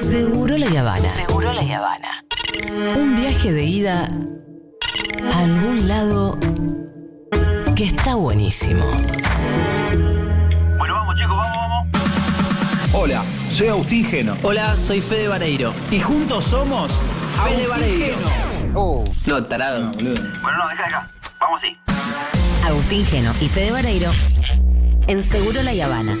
Seguro la Habana. Seguro la Habana. Un viaje de ida a algún lado que está buenísimo. Bueno, vamos chicos, vamos, vamos. Hola, soy Agustín Geno. Hola, soy Fede Vareiro. Y juntos somos Fede Vareiro. Geno. No, tarado. Bueno, no, deja acá. Vamos sí. Agustín Geno y Fede Vareiro en Seguro la Habana.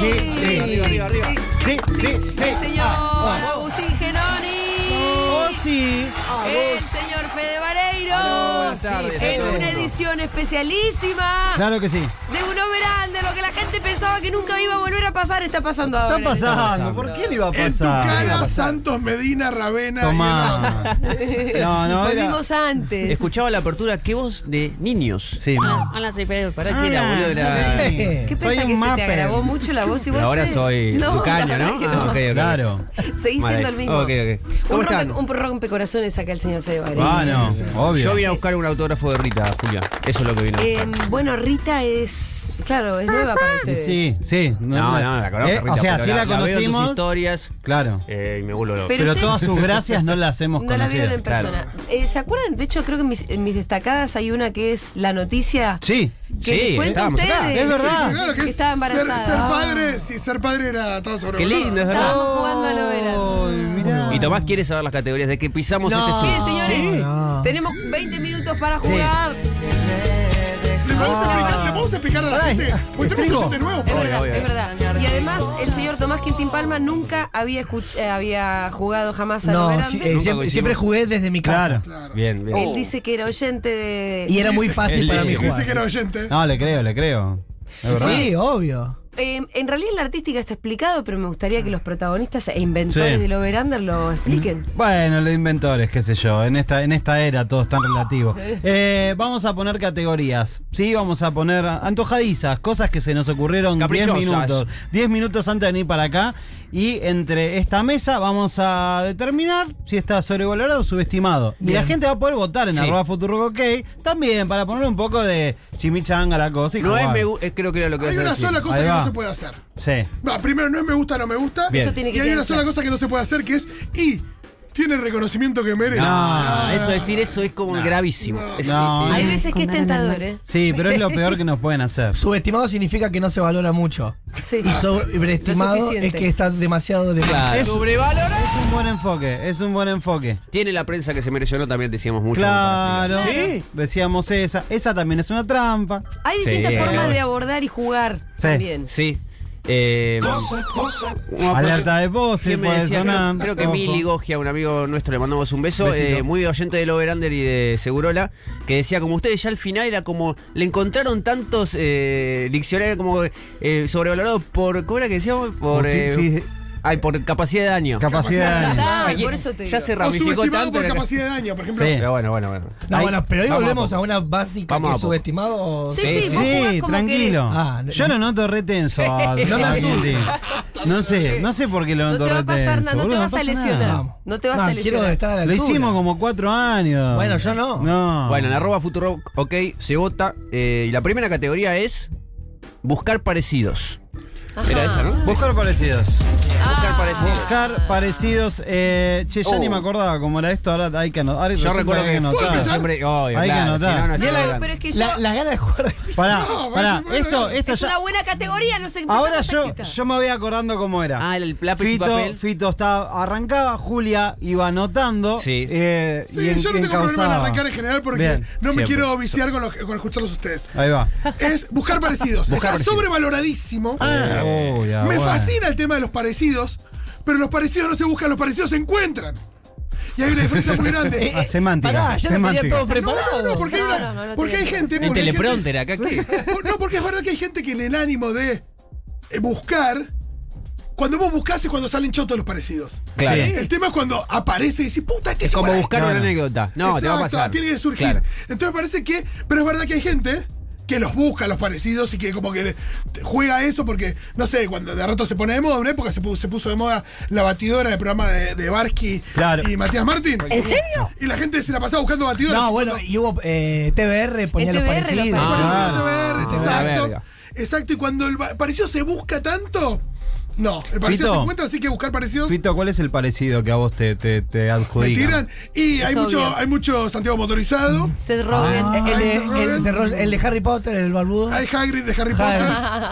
Sí, sí. Arriba, arriba, arriba. Sí, sí, sí. Sí, señor Agustín Genoni. Oh, sí. El señor Fede Vareiro. En una edición especialísima Claro que sí. de un overande. Lo que la gente pensaba que nunca iba a volver a pasar está pasando ahora. Está pasando. ¿Por qué le iba a En tu pasar? cara, Santos Medina, Ravena. Tomá. No, no, era. vimos antes. Escuchaba la apertura, qué voz de niños. Sí, Hola, hola, soy Fede. Pará que era, Hola. boludo. Era... ¿Qué Soy un que se te agravó mucho la voz igual? Pero ahora soy No, la verdad ¿no? que Ah, ok, ok. Claro. Seguís siendo el mismo. Ok, ok. ¿Cómo un, rompe, un rompecorazones acá el señor Fede Vareiro. Ah, no, obvio. Yo vine a buscar un autógrafo de Rita, Julia. Eso es lo que vine a Eh, bueno, Rita es. Claro, es nueva para ustedes. Sí, sí. no, no, la conozco, Eh, Rita, o sea, sí la, veo en tus conocimos. historias Claro. eh, y me vuelvo loco. Pero Pero ustedes- todas sus gracias no las hemos No la vieron en conocido. persona. Eh, ¿Se acuerdan? De hecho, creo que en mis, en mis destacadas hay una que es la noticia. Sí. Que Sí, les cuento a estábamos acá. ustedes Es verdad. Claro que que es estaba embarazada. ser padre, si ser padre era todo sobre Qué lindo, es verdad. Estábamos jugando a lo Tomás quiere saber las categorías de que pisamos No. este estudio. señores. No. Tenemos 20 minutos para jugar. ¿Le podemos, explicar, ¿Le podemos explicar a la gente? Porque tenemos explico. oyente nuevo. Es por verdad, obvio. es verdad. Y además, el señor Tomás Quintín Palma nunca había, escuch- eh, había jugado jamás a No, sí, eh, Nunca siempre, coincidimos. siempre jugué desde mi casa. Claro. Claro. Bien, bien. Él dice que era oyente de. Y era muy fácil para mí dice- jugar. Dice que era oyente. No, le creo, le creo. Es verdad. Sí, obvio. Eh, en realidad, en la artística está explicado, pero me gustaría que los protagonistas e inventores Sí. del Overander lo expliquen. Bueno, los inventores, qué sé yo. En esta, en esta era todo es tan relativo. Eh, vamos a poner categorías. Sí, vamos a poner antojadizas, cosas que se nos ocurrieron 10 Caprichosas. minutos. 10 minutos antes de venir para acá. Y entre esta mesa vamos a determinar si está sobrevalorado o subestimado. Y la gente va a poder votar en Sí. arroba Futurock OK también para poner un poco de chimichanga a la cosa. y No es me eh, creo que era lo que Hay una decir. sola cosa Ahí que va. No se puede hacer. Sí. Va, primero, no es me gusta, no me gusta. Bien. Eso tiene que Y hay una sola cosa que no se puede hacer que es y tiene el reconocimiento que merece. Ah, eso decir eso es como gravísimo. Es- No. eh, Hay veces que es tentador, ¿eh? Sí, pero es lo peor que nos pueden hacer. Subestimado significa que no se valora mucho. Sí. Y sobreestimado es que está demasiado de Claro. Es- Sobrevalorado. Es un buen enfoque, es un buen enfoque. Tiene la prensa que se mereció, no también decíamos mucho. Claro, Sí. decíamos esa. Esa también es una trampa. Hay Sí. distintas formas de abordar y jugar Sí. también. Sí. Eh, Alerta de pose, ¿Quién me puede decía? Creo, sonar. creo que. Mili Gogia, un amigo nuestro, le mandamos un beso, eh, muy oyente del Overander y de Segurola, que decía como ustedes ya al final era como, le encontraron tantos eh, diccionarios como eh, sobrevalorados por, ¿cómo era que decíamos? Por, eh, Sí, ay, por capacidad de daño. capacidad de daño. Ay, por eso te ya se O ramificó subestimado tanto. por era capacidad de daño, por ejemplo. Sí. Pero bueno, bueno, bueno. No, Ahí- bueno, pero hoy vamos a volvemos a, poco. una básica Vamos que a es poco. subestimado. Sí, Sí, sí, sí. vos jugás como tranquilo. querés. Ah, no- Yo lo noto retenso. a- No me a. No sé, no sé por qué lo No noto te va a retenso. pasar nada, no te vas a pasa lesionar. Vamos. No te vas No, a quiero lesionar. estar a la Lo altura. hicimos como cuatro años. Bueno, yo no. No. Bueno, en arroba Futuro, ok, se vota. eh, y la primera categoría es buscar parecidos. Ajá. Era esa, ¿no? Buscar parecidos. Buscar Ah. parecidos. Buscar parecidos. Eh, che, ya Oh. ni me acordaba cómo era esto. Ahora hay que anotar. Yo recuerdo que anotar. siempre. obvio, Hay que claro, anotar. si no, no Mirá hacía la- nada. Pero es que yo. La, la gana de jugar. Pará, No, pará. Esto, es ya. una buena categoría, no sé Ahora yo, yo me voy acordando cómo era. Ah, el lápiz y Fito, papel. Fito estaba, arrancaba, Julia iba anotando. Sí. eh, Sí, y en- yo no tengo problema en arrancar en general porque Bien, no me siempre. quiero viciar con, los- con escucharlos ustedes. Ahí va. Es buscar parecidos. Buscar Está sobrevaloradísimo. Oh, ya, me bueno. fascina el tema de los parecidos, pero los parecidos no se buscan, los parecidos se encuentran. Y hay una diferencia muy grande. Ah, semántica. Pará, ya lo tenía semántica. todo No, preparado. no, no, porque hay, No, una- no, no, no porque hay tiene. gente. Gente- teleprompter acá, ¿qué? No, porque es verdad que hay gente que en el ánimo de eh, buscar, cuando vos buscás es cuando salen chotos los parecidos. Claro. Sí. El tema es cuando aparece y dices, puta, este Es como igual a buscar este". una anécdota. No, te va a Exacto, pasar. Tiene que surgir. Claro. Entonces me parece que. Pero es verdad que hay gente que los busca, los parecidos, y que como que juega eso porque, no sé, cuando de rato se pone de moda, una época se puso, se puso de moda la batidora del programa de, de Barsky Claro. y Matías Martín. ¿En serio? Y la gente se la pasaba buscando batidoras. No, bueno, y hubo eh, TBR, ponía los TBR los parecidos. Parecido Ah, TBR, no, exacto. Exacto, y cuando el parecido se busca tanto, no, el parecido Fito. se encuentra, así que buscar parecidos. Fito, ¿cuál es el parecido que a vos te, te, te Me adjudica? tiran. Y hay mucho, hay mucho Santiago motorizado. Seth Rogen. Ah. El, de, el, ro- el Harry Potter, el barbudo. Hay Hagrid de Harry Potter.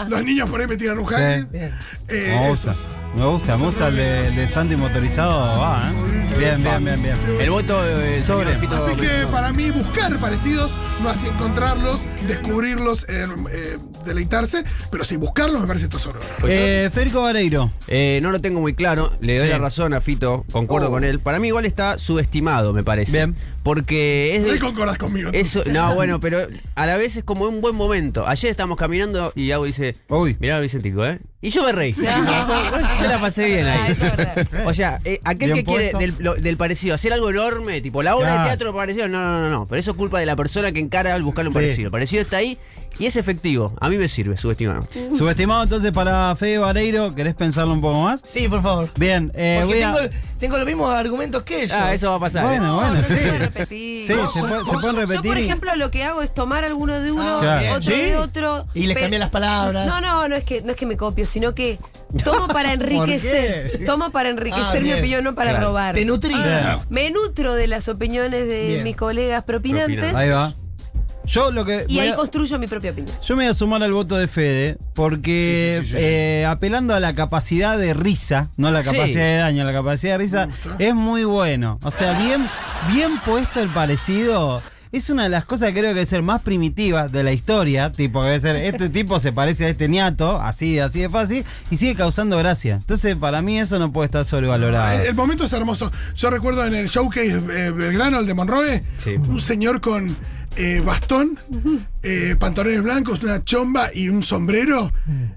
Los niños por ahí me tiran un Hagrid. Bien. Eh, Me gusta, esos. Me gusta, me gusta el de, el de Santi motorizado. Va, ¿eh? Bien, bien, bien, bien. El voto eh, Sobre. Así que para mí buscar parecidos, no así encontrarlos, descubrirlos, eh, eh, deleitarse, pero sí buscarlos me parece esto solo. Eh, Federico Vareiro. Eh, no lo tengo muy claro, le doy Sí. la razón a Fito, concuerdo Oh. con él. Para mí igual está subestimado, me parece. Bien. Porque es Ahí de, concordás conmigo. Eso, no, bueno, pero a la vez es como un buen momento. Ayer estábamos caminando y Agua dice, Uy. mirá a Vicentico, ¿eh? Y yo me reí. Yo la pasé bien Ah, ahí. verdad. O sea, eh, aquel Bien que quiere del, lo- del parecido, hacer algo enorme, tipo la obra Claro. de teatro parecido, no, no, no, no. Pero eso es culpa de la persona que encara al buscar un Sí. parecido. El parecido está ahí y es efectivo. A mí me sirve, subestimado. Subestimado entonces para Fede Vareiro, ¿querés pensarlo un poco más? Sí, por favor. Bien, eh, Porque voy a... tengo, tengo los mismos argumentos que ellos. Ah, eso va a pasar. ¿eh? Bueno, bueno, No, sí. se puede repetir. Sí, se, puede- se pueden Yo, repetir. por y- ejemplo, lo que hago es tomar alguno de uno, Ah, Claro. otro ¿Sí? de otro. Y les cambian las palabras. No, no, no es que no es que me copio, sino que tomo para enriquecer. Tomo para enriquecer Ah, mi opinión, no para Claro. robar. Te nutrís. Ah. Me nutro de las opiniones de Bien. mis colegas propinantes. Ahí va. Yo lo que... y ahí a- construyo mi propia opinión. Yo me voy a sumar al voto de Fede porque eh, apelando a la capacidad de risa, no a la Sí. capacidad de daño, a la capacidad de risa, es muy bueno. O sea, bien, bien puesto el parecido. Es una de las cosas que creo que debe ser más primitivas de la historia. Tipo, que debe ser, este tipo se parece a este ñato, así, así de fácil, y sigue causando gracia. Entonces, para mí eso no puede estar sobrevalorado. Eh, El momento es hermoso. Yo recuerdo en el showcase eh, Belgrano, el de Monroe, Sí. un señor con eh, bastón, eh, pantalones blancos, una chomba y un sombrero.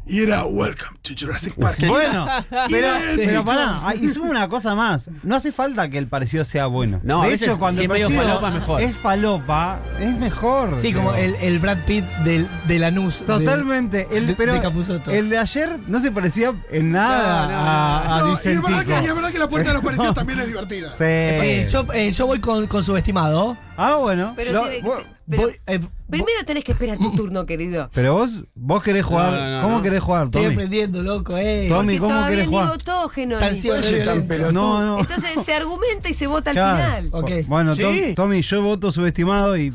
Y era Welcome to Jurassic Park. Bueno, pero, Sí. pero pará, ah, y sumo una cosa más. No hace falta que el parecido sea bueno. No, a de veces hecho, cuando si el es medio parecido falopa, mejor. es falopa, es mejor. Sí, como el, el Brad Pitt del, de Lanús. Totalmente. El, de- pero de Capusotto. el de ayer no se parecía en nada No, no, a, a No, y, es Vicentico. verdad que, y es verdad que la puerta de los parecidos también es divertida. Sí. Sí, yo, eh, yo voy con, con subestimado. Ah, bueno. Pero, Yo- tiene que- vos- pero Voy, eh, primero tenés que esperar tu turno, querido. pero vos, vos querés jugar. No, no, no, ¿Cómo no. querés jugar, estoy Tommy? aprendiendo, loco, eh. Tommy, ¿cómo todavía querés jugar? autógeno. Tan tan. No, no. Entonces se argumenta y se vota al final. Ok. Bueno, Sí. Tommy, yo voto subestimado y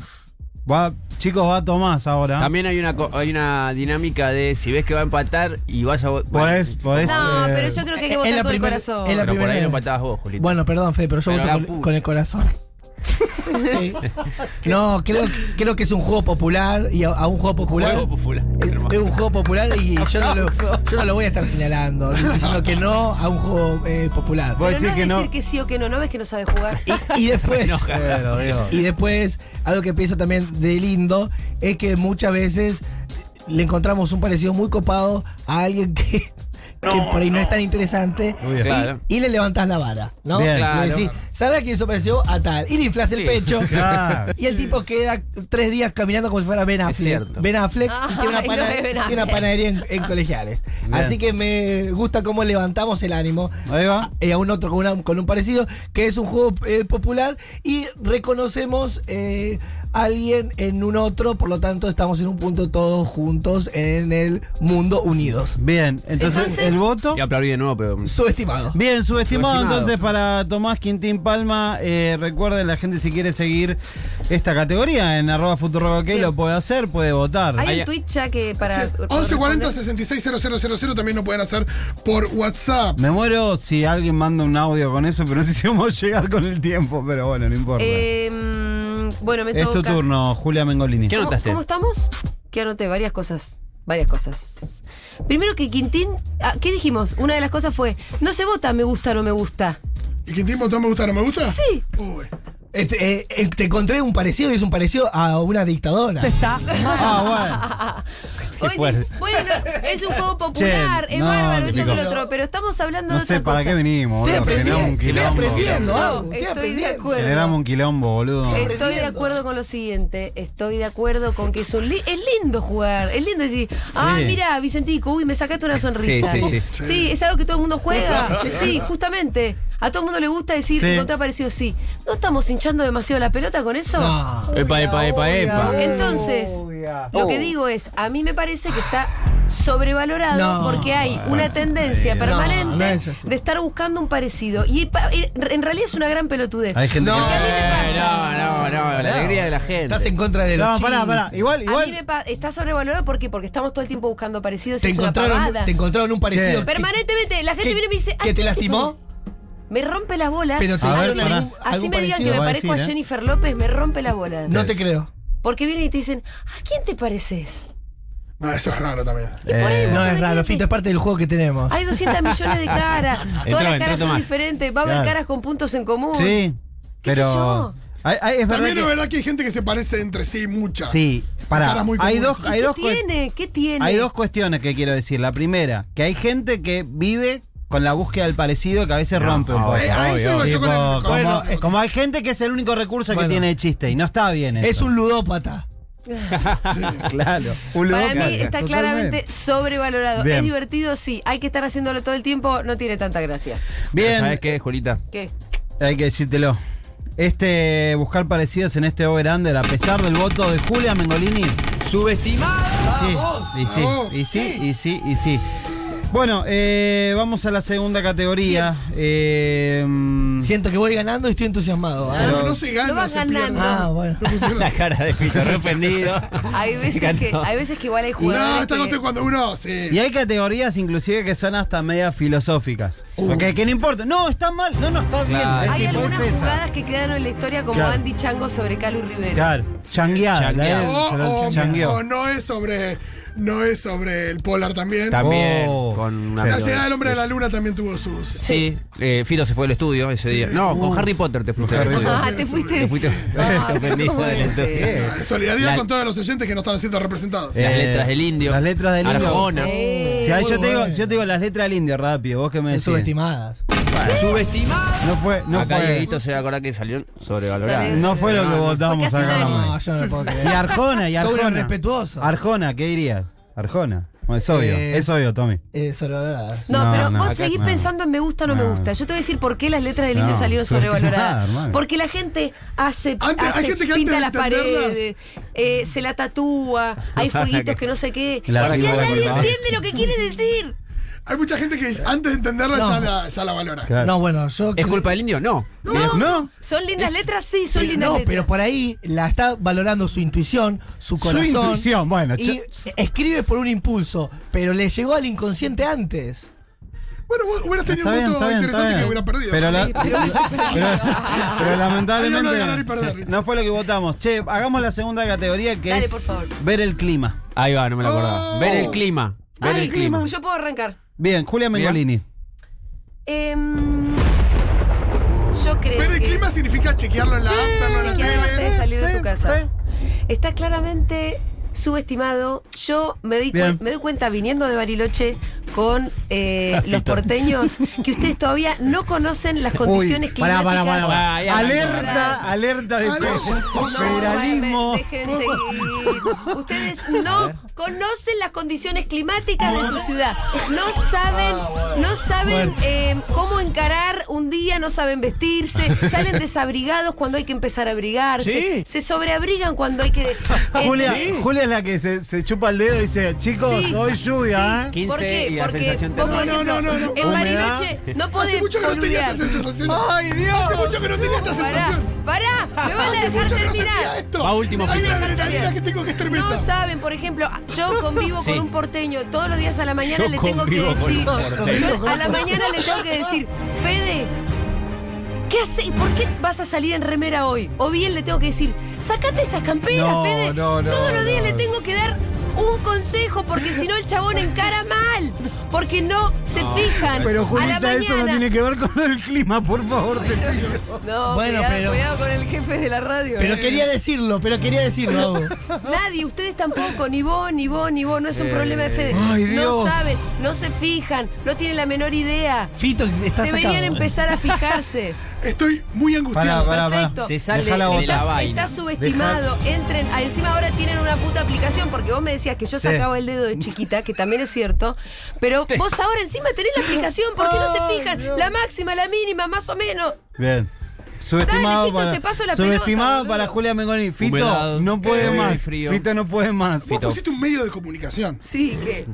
va, chicos, va Tomás ahora. También hay una, co- hay una dinámica de si ves que va a empatar y vas a votar. Podés, podés. No, eh, pero yo creo que hay que votar con el corazón. en la Pero por ahí primera- lo empatabas vos, Julito. Bueno, perdón, Fe, pero yo Pero voto con el corazón. Sí. no, creo, creo que es un juego popular y a, a un juego popular. Juego popular. Es, es un juego popular y yo no, lo, yo no lo voy a estar señalando, diciendo que no a un juego eh, popular. Voy a Pero decir no que es no. decir que sí o que no, no ves que no sabe jugar. Y, y después, y después, algo que pienso también de lindo es que muchas veces le encontramos un parecido muy copado a alguien que, que por ahí no es tan interesante Muy bien. y, Claro. y le levantás la vara, ¿no? Bien. Claro. decís, ¿sabes a quién se pareció? A tal. Y le inflas el Sí. pecho. Claro. Y el tipo queda tres días caminando como si fuera Ben Affleck. Ben Affleck y tiene una, Ay, no tiene una panadería en, en colegiales. Así que me gusta cómo levantamos el ánimo Ahí va. eh, a un otro con, una- con un parecido, que es un juego eh, popular y reconocemos eh, a alguien en un otro, por lo tanto estamos en un punto todos juntos en el mundo unidos. Bien, entonces, Entonces- el voto. Y aplaudí de nuevo, pero. Subestimado. Bien, subestimado, Subestimado. entonces para Tomás Quintín Palma. Eh, recuerden, la gente si quiere seguir esta categoría en arroba futurock, Bien. lo puede hacer, puede votar. Hay un tweet ya que para. Sí, para 1140 responder. 660000 también lo pueden hacer por WhatsApp. Me muero si alguien manda un audio con eso, pero no sé si vamos a llegar con el tiempo, pero bueno, no importa. Eh, mm, bueno, me es toca. tu turno, Julia Mengolini. ¿Qué ¿Cómo, anotaste? ¿Cómo estamos? Que anoté varias cosas. Varias cosas. Primero que Quintín. ah, ¿Qué dijimos? Una de las cosas fue: no se vota me gusta o no me gusta. ¿Y tiempo no me gusta, no me gusta? Sí. Uy. Este, eh, eh, te encontré un parecido y es un parecido a una dictadora. Ah, Hoy bueno, es un juego popular, Che, es no, bárbaro, esto que lo otro, pero estamos hablando. No de sé otra para cosa. qué vinimos, Estoy boludo. Generamos un quilombo. aprendiendo. Yo Agu, estoy de acuerdo. Generamos un quilombo, boludo. Estoy de acuerdo con lo siguiente, estoy de acuerdo con que es, un li- es lindo jugar, es lindo decir, ah, mira, Vicentico, uy, me sacaste una sonrisa. Sí, sí, sí. Sí, es algo que todo el mundo juega. Sí, justamente. A todo el mundo le gusta decir Sí. encontrar parecido, sí. ¿No estamos hinchando demasiado la pelota con eso? No. Epa, epa, epa, epa. Entonces, lo que digo es, a mí me parece que está sobrevalorado No. porque hay una tendencia No, permanente no es así. de estar buscando un parecido. Y en realidad es una gran pelotudez. Hay gente No. que. Porque a mí me pasa. no, no, no, la alegría de la gente. Estás en contra de los No, pará, chicos. pará. Igual, A mí igual. me pa- está sobrevalorado ¿por qué? porque estamos todo el tiempo buscando parecidos. Te y es una encontraron, te encontraron un parecido. Que- Permanentemente, la gente que- viene y me dice. que "Ay, te ¿qué lastimó? Me rompe las bolas. Pero te A ver, algún, Así me digan que me parezco a decir, ¿eh? Jennifer López, me rompe las bolas. No te creo. Porque vienen y te dicen, ¿a quién te pareces? No, eso es raro también. Eh, No es raro, Fito, es parte del juego que tenemos. Hay 200 millones de caras. Todas Entró, las caras son diferentes. Va a haber Claro. caras con puntos en común. Sí, ¿Qué sé pero. yo? hay- hay- es verdad También que- es verdad que hay gente que se parece entre sí mucha. Sí, muy Hay dos, ¿Y hay ¿Qué dos, tiene? ¿Qué tiene? hay dos cuestiones que quiero decir. La primera, que hay gente que vive con la búsqueda del parecido que a veces rompe un poco. Con- como, Bueno, eh, como hay gente que es el único recurso Bueno. que tiene de chiste y no está bien eso. Es un ludópata. claro. Un Para mí está Totalmente. claramente sobrevalorado. Bien. Es divertido, sí. Hay que estar haciéndolo todo el tiempo. No tiene tanta gracia. Bien, ¿Sabes qué, Julita? ¿Qué? hay que decírtelo. Este buscar parecidos en este over-under, a pesar del voto de Julia Mengolini. Subestimada. Sí, y sí, y sí, y sí, y sí. Bueno, eh, vamos a la segunda categoría. Eh, mm, Siento que voy ganando y estoy entusiasmado. ¿eh? No, no se gana, Lo vas se pierde. ganando. Ah, bueno. La cara de Fito, arrepentido. Hay veces, que, hay veces que igual hay jugadores. No, está que- contento cuando uno. Sí. y hay categorías inclusive que son hasta medias filosóficas. Porque que no importa. No, está mal. No, no, está bien. Claro. Es Hay algunas es esa. jugadas que quedaron en la historia como Claro. Andy Chango sobre Calu Rivera. Claro, O, o- changueó. o no es sobre. No es sobre el Polar también. También Oh. con una La llegada del hombre de la luna también tuvo sus. Sí, eh, Fito se fue al estudio ese día. No, con Harry Potter te fuiste. Ah, te fuiste. Te fuiste. Ah, Te ofendiste ¿cómo del estudio. Solidaridad La- con todos los oyentes que no están siendo representados. Eh, Las letras del indio. Las letras del indio. Arjona. Sí. Si ahí muy yo, te digo, bueno. si yo te digo las letras del indio rápido, vos que me decís. Subestimadas. Subestimada. No fue, no Acá fue. Dieguito se va a acordar que salió sobrevalorado. Salió- No fue lo que votamos Fue casi acá. unánime. No, yo no lo puedo Y. Arjona, y un Arjona. irrespetuoso. Arjona, ¿qué dirías? Arjona. Bueno, es obvio, Es- es obvio, Tommy. Eh, sobrevaloradas. No, No, pero no, vos acá seguís no. pensando en me gusta o no, me No. gusta. Yo te voy a decir por qué las letras del No, indio salieron subestimada, sobrevaloradas. hermano. Porque la gente hace, Antes- hay hace- gente que pinta antes de las entenderlas- paredes, eh, se la tatúa, hay fueguitos que no sé qué. La Al final nadie entiende lo que quiere decir. Hay mucha gente que antes de entenderla No. ya, la, ya la valora. Claro. No, bueno, yo. ¿Es culpa del indio? No. No, No. ¿Son lindas letras? Sí, son Pero lindas no, letras. pero por ahí la está valorando su intuición, su Su corazón. intuición, bueno, Y escribe por un impulso, pero le llegó al inconsciente antes. Bueno, hubieras tenido Está un voto está bien, está interesante bien. que hubiera perdido. Pero, la- Sí, pero lamentablemente no fue lo que votamos. Che, hagamos la segunda categoría que Dale, es por favor. ver el clima. Ahí va, no me lo acordaba. Oh. Ver el clima. Ver Ay, el clima. Yo puedo arrancar. Bien, Julia Mengolini. Em, yo creo Ver el que clima significa chequearlo en la app, verlo en la chequear antes de tele. salir de tu casa. Está claramente subestimado. Yo me, di me doy cuenta viniendo de Bariloche con eh, los porteños que ustedes todavía no conocen las condiciones Uy, climáticas. pará, pará, pará. Ay, ay, Alerta, alerta de No, federalismo. seguir. Ustedes no conocen las condiciones climáticas de su ciudad. No saben, no saben eh, cómo encarar un día, no saben vestirse, salen desabrigados cuando hay que empezar a abrigarse, Sí. se sobreabrigan cuando hay que. eh, Julia, sí. Julia es la que se, se chupa el dedo y dice, chicos, Sí, hoy lluvia, sí. ¿eh? 15 ¿Por qué? y la Porque sensación vos, por térmica. No, ejemplo, no, no, no. en Humedad. Bariloche no podés Hace mucho que no tenías boludear. esta sensación. ¡Ay, Dios! Hace mucho que no tenía esta Pará, sensación. pará, me van a Hace dejar mucho que no sentía terminar. esto. Va último, Hay Fito. una adrenalina que tengo que es tremenda. No saben, por ejemplo, yo convivo Sí. con un porteño todos los días a la mañana Yo le tengo que convivo con un decir, porteño. yo a la mañana le tengo que decir, Fede, ¿qué haces? ¿Por qué vas a salir en remera hoy? O bien le tengo que decir, sacate esa campera, No, Fede. no, no, todos los días no. le tengo que dar un consejo porque si no el chabón encara mal, porque no se fijan. Pero a la Julita, eso no tiene que ver con el clima, por favor, te pido. No, Bueno, cuidado, pero- cuidado con el jefe de la radio. Pero eh. quería decirlo, pero quería decirlo. Nadie, ustedes tampoco, ni vos, ni vos, ni vos, no es un Eh, problema de Fede. ay, no Dios. saben, no se fijan, no tienen la menor idea. Fito, está Deberían sacado. empezar a fijarse. Estoy muy angustiado. Pará, pará, pará. Perfecto. Se sale Dejala de la Está, vaina. está subestimado. Entren. ah, Encima ahora tienen una puta aplicación porque vos me decías que yo Sí. sacaba el dedo de chiquita, que también es cierto. Pero vos ahora encima tenés la aplicación. ¿Por qué no se fijan? La máxima, la mínima, más o menos. Bien. Subestimado Dale, Fito, para. te paso la subestimado pelota, para boludo. Julia Mengoni. Fito Humedad, no puede eh, más. frío. Fito no puede más. Vos pusiste un medio de comunicación. Sí, que.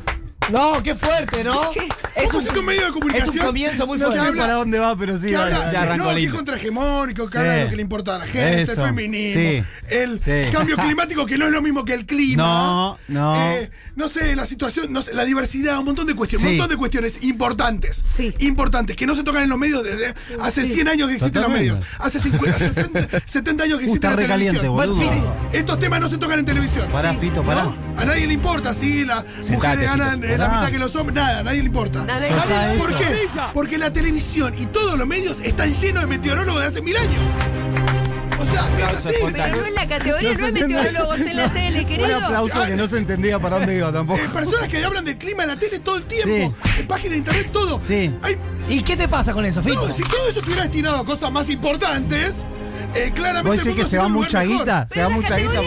No, qué fuerte, ¿no? Vos pusiste un medio de es comunicación. un comienzo muy No No sé fuerte. habla- para dónde va, pero sí. que habla. Ya arrancó no, que es contrahegemónico, que habla Sí. de lo que le importa a la gente, Eso. el feminismo, Sí. el Sí. cambio climático, que no es lo mismo que el clima. No, no. Eh, no sé, la situación, no sé, la diversidad, un montón de cuestiones, Sí. un montón de cuestiones importantes. Sí. Importantes, que no se tocan en los medios desde hace 100 años que existen Totalmente. los medios. Hace 50, 60, 70 años que Uh, existe está la recaliente, televisión. boludo. Estos temas no se tocan en televisión. Pará, Fito, pará. ¿No? A nadie le importa si las Sentate, mujeres ganan eh, la mitad que los hombres. Nada, a nadie le importa. ¿Por eso. qué? Porque la televisión y todos los medios están llenos de meteorólogos de hace mil años. O sea, es así. Pero no es la categoría, no, se es meteorólogos en la tele, querido. Un aplauso que no se entendía para dónde iba tampoco. Eh, personas que hablan del clima en la tele todo el tiempo, en páginas de internet, todo. Sí. Hay- ¿Y qué te pasa con eso, Fito? no, si todo eso estuviera destinado a cosas más importantes, eh, claramente. ¿Vos el decís mundo que se va mucha mejor. guita? ¿Se va mucha guita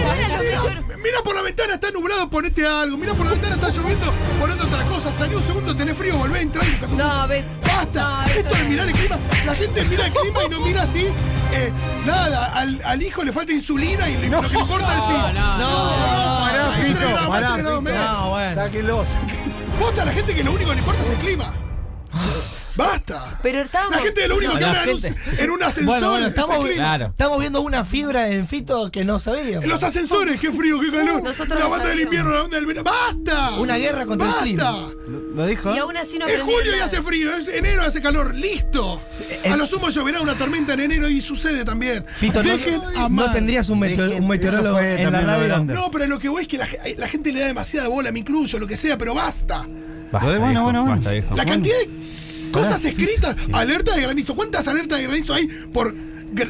Mira, por la ventana, está nublado, ponete algo. Mira por la ventana, está lloviendo, ponete otra cosa. Salió un segundo, tenés frío, volvé a entrar y No, ve. Basta, No, esto de no. mirar el clima, la gente mira el clima y no mira así, eh, nada, al, al hijo le falta insulina y le- lo que le importa es si. no, no, menos. No, bueno. Sáquenlo. Posta a la gente que lo único que le importa es el clima. Basta. Pero estábamos. La gente lo único que la habla en un, gente- en un ascensor Bueno, bueno, es estamos. Claro. estamos viendo una fibra en Fito que no sabíamos. En los ascensores, qué frío, qué calor. Nosotros la banda del invierno, la banda del verano. ¡Basta! Una guerra contra el ¡Basta! clima. ¿Lo dijo? Y aún así no Es aprendieron julio y nada. hace frío, es enero hace calor, listo. A lo sumo lloverá una tormenta en enero y sucede también. Fito, ¿no, Dejen no amar. tendrías un, meteor- Dejen- un meteorólogo en la radio? No, pero lo que voy es que la, ge- la gente le da demasiada bola, me incluyo, lo que sea, pero basta. Basta, bueno, bueno, bueno. La cantidad de cosas escritas, alerta de granizo. ¿Cuántas alertas de granizo hay por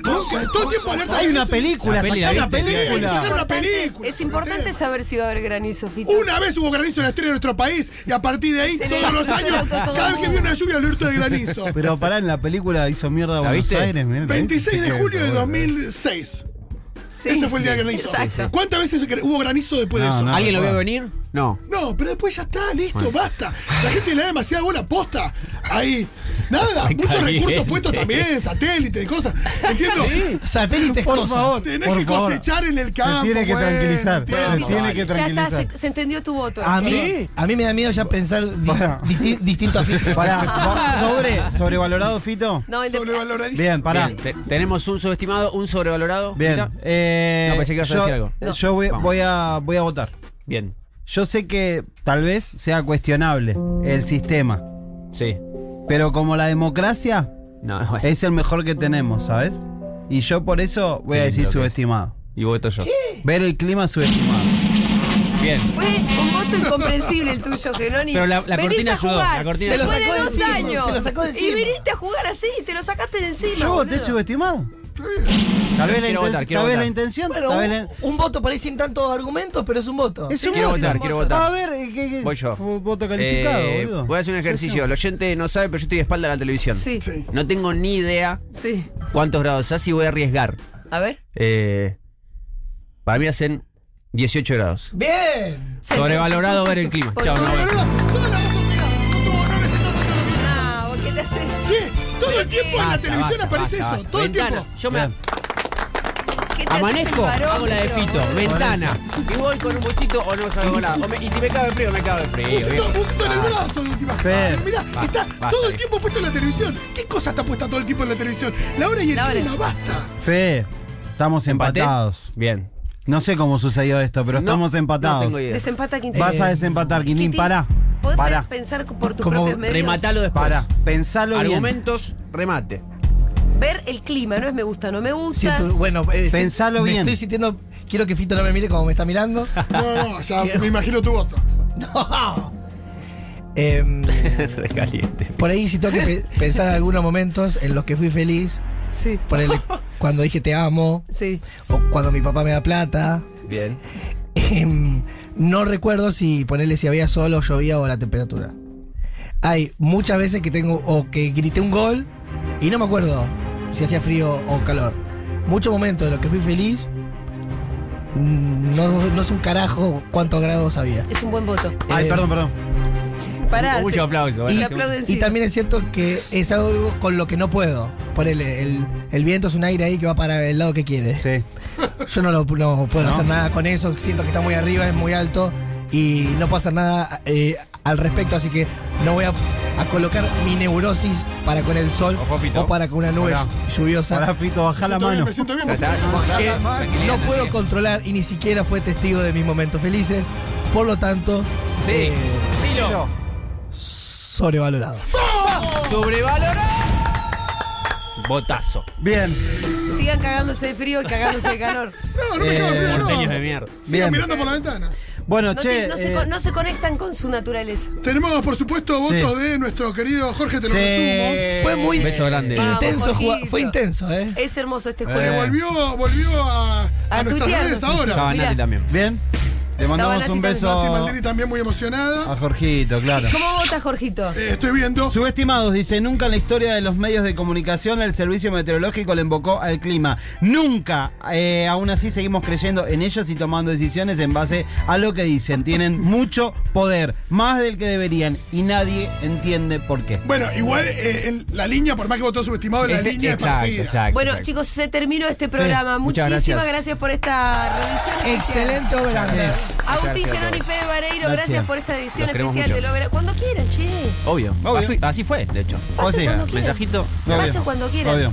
todo el tiempo alerta Hay de una granizo? película, una sacar una Importante- película. Es importante saber si va a haber granizo, Fito. Una vez hubo granizo en la estrella de nuestro país y a partir de ahí, Se todos los años, cada vez que viene una lluvia, alerta de granizo. Pero pará, en la película hizo mierda a ¿La Buenos viste? Aires. mirá, 26 de julio de Bueno, 2006. Sí, Ese fue el día sí, de granizo. Exacto. ¿Cuántas veces hubo granizo después de eso? no. ¿Alguien lo vio venir? No. No, pero después ya está, listo, basta. La gente le da demasiada bola posta. Ahí. Nada, muchos caliente. recursos puestos también, satélite y cosas. ¿Entiendo? Satélites Por cosas. favor. Tenés por que favor. cosechar en el campo. Se tiene que bueno, tranquilizar. Se tiene que Ya está, tranquilizar. se, se entendió tu voto. A mí, ¿Sí? a mí me da miedo ya pensar disti- distinto a Fito. Pará, sobre, sobrevalorado, Fito. No, Sobrevaloradísimo. Bien, pará. Bien, te- tenemos un subestimado, un sobrevalorado. Bien. Eh, No, pensé que ibas a yo, decir algo. Yo voy, voy a, voy a votar. Bien. Yo sé que tal vez sea cuestionable el sistema, Sí. pero como la democracia No, bueno. es el mejor que tenemos, ¿sabes? Y yo por eso voy Qué a decir lindo que es. subestimado. Y voto yo. Ver el clima subestimado. Bien. Fue un voto incomprensible el tuyo, Geroni. Pero la- la Venís cortina a ayudó, jugar. la cortina Se lo sacó de de dos encima, años. se lo sacó de Y encima. viniste a jugar así y te lo sacaste de encima. Yo voté boludo. subestimado. Tal vez, la, Quiero inten- votar, quiero tal vez votar. la intención. Bueno, tal un, vez la- un voto por ahí sin tantos argumentos, pero es un voto. Es un Quiero voto. votar, quiero votar. A ver, eh, ¿qué, qué- Voy yo. Voto calificado, Eh, boludo. voy a hacer un ejercicio. El oyente no sabe, pero yo estoy de espalda a la televisión. Sí, Sí. No tengo ni idea sí. cuántos grados hace y voy a arriesgar. A ver. Eh, para mí hacen 18 grados. Bien. Sobrevalorado ver el clima. Por Chao, no, favor. bueno. Toda la razón, mira, no, no necesito nada. Ah, ¿vos qué te haces? Che, todo el tiempo en la Basta, televisión basta, aparece basta, eso. basta. Todo el Ventana. tiempo. Yo me amanezco, hago la de Fito, ventana. Y voy con un bochito o no salgo nada. O me- y si me cabe frío, me cabe frío. Pusito, viejo. pusito en el Ah, brazo de última. Fer. Mira, Basta, está basta, todo el viejo. tiempo puesto en la televisión. ¿Qué cosa está puesta todo el tiempo en la televisión? La hora y el La hora. clima, basta. Fe, estamos ¿Empaté? empatados. Bien. No sé cómo sucedió esto, pero No, estamos empatados. No tengo idea. Desempata Quintín. Vas a desempatar, Quintín, Quintín, pará. ¿Podés Pará, pensar por tus Como propios medios? Rematalo después. pará. Pensalo bien. Argumentos, remate. Ver el clima, no es me gusta, no me gusta. Siento- bueno, eh, Pensalo me bien. Estoy sintiendo. Quiero que Fito no me mire como me está mirando. No, no, ya me imagino tu voto. No. Em, Recaliente. por ahí sí tengo que pe- pensar en algunos momentos en los que fui feliz. Sí. Ponele, cuando dije te amo. Sí. O cuando mi papá me da plata. Bien. Em, no recuerdo si ponerle si había sol o llovía o la temperatura. Hay muchas veces que tengo o que grité un gol y no me acuerdo si hacía frío o calor. Muchos momentos de los que fui feliz, no, no es un carajo cuántos grados había. Es un buen voto. Ay, Eh, perdón, perdón. Pará. Mucho aplauso. Y, ¿eh? aplauden, y sí. también es cierto que es algo con lo que no puedo. Ponele, el, el viento es un aire ahí que va para el lado que quiere. Sí. Yo no, lo, no puedo ¿No? hacer nada con eso, siento que está muy arriba, es muy alto y no puedo hacer nada eh, al respecto, así que no voy a, a colocar mi neurosis para con el sol Ojo, Fito. o para con una nube Hola. lluviosa. Ahora, Fito, baja la mano. que no puedo controlar y ni siquiera fue testigo de mis momentos felices, por lo tanto, Sí. eh, Filo. sobrevalorado. Sobrevalorado. Botazo. Bien, Sigan cagándose de frío y cagándose de calor. No, no me cago Eh, frío, no. Porteños de mierda. Sigan Bien. mirando por la ventana. Bueno, No, che. te- no se, eh, no se conectan con su naturaleza. Tenemos, por supuesto, votos de nuestro querido Jorge, te lo Sí. resumo. Fue muy Beso grande. Vamos, intenso, jugar- fue intenso, ¿eh? Es hermoso este Eh. Juego. volvió, volvió a, a, A nuestras redes ahora. También. Bien. Le mandamos Nati un también. Nati beso Maldini también muy emocionada. a Jorgito, claro. ¿Cómo vota Jorgito? Eh, estoy viendo. Subestimados, dice, nunca en la historia de los medios de comunicación el servicio meteorológico le invocó al clima. Nunca. Eh, aún así seguimos creyendo en ellos y tomando decisiones en base a lo que dicen. Tienen mucho poder, más del que deberían, y nadie entiende por qué. Bueno, igual eh, en la línea, por más que votó subestimado, la Ese- línea es exacto, parecida. exacto, Bueno, exacto. chicos, se terminó este programa. Muchísimas gracias. gracias. por esta revisión. Excelente obra. Agustín Gerón y. Fede Vareiro, gracias. Gracias. por esta edición Los especial mucho. de Lo Verá. Cuando quieran, che. Obvio. Obvio. Así, así fue, de hecho. Mensajito. Pasen cuando quieran. Obvio.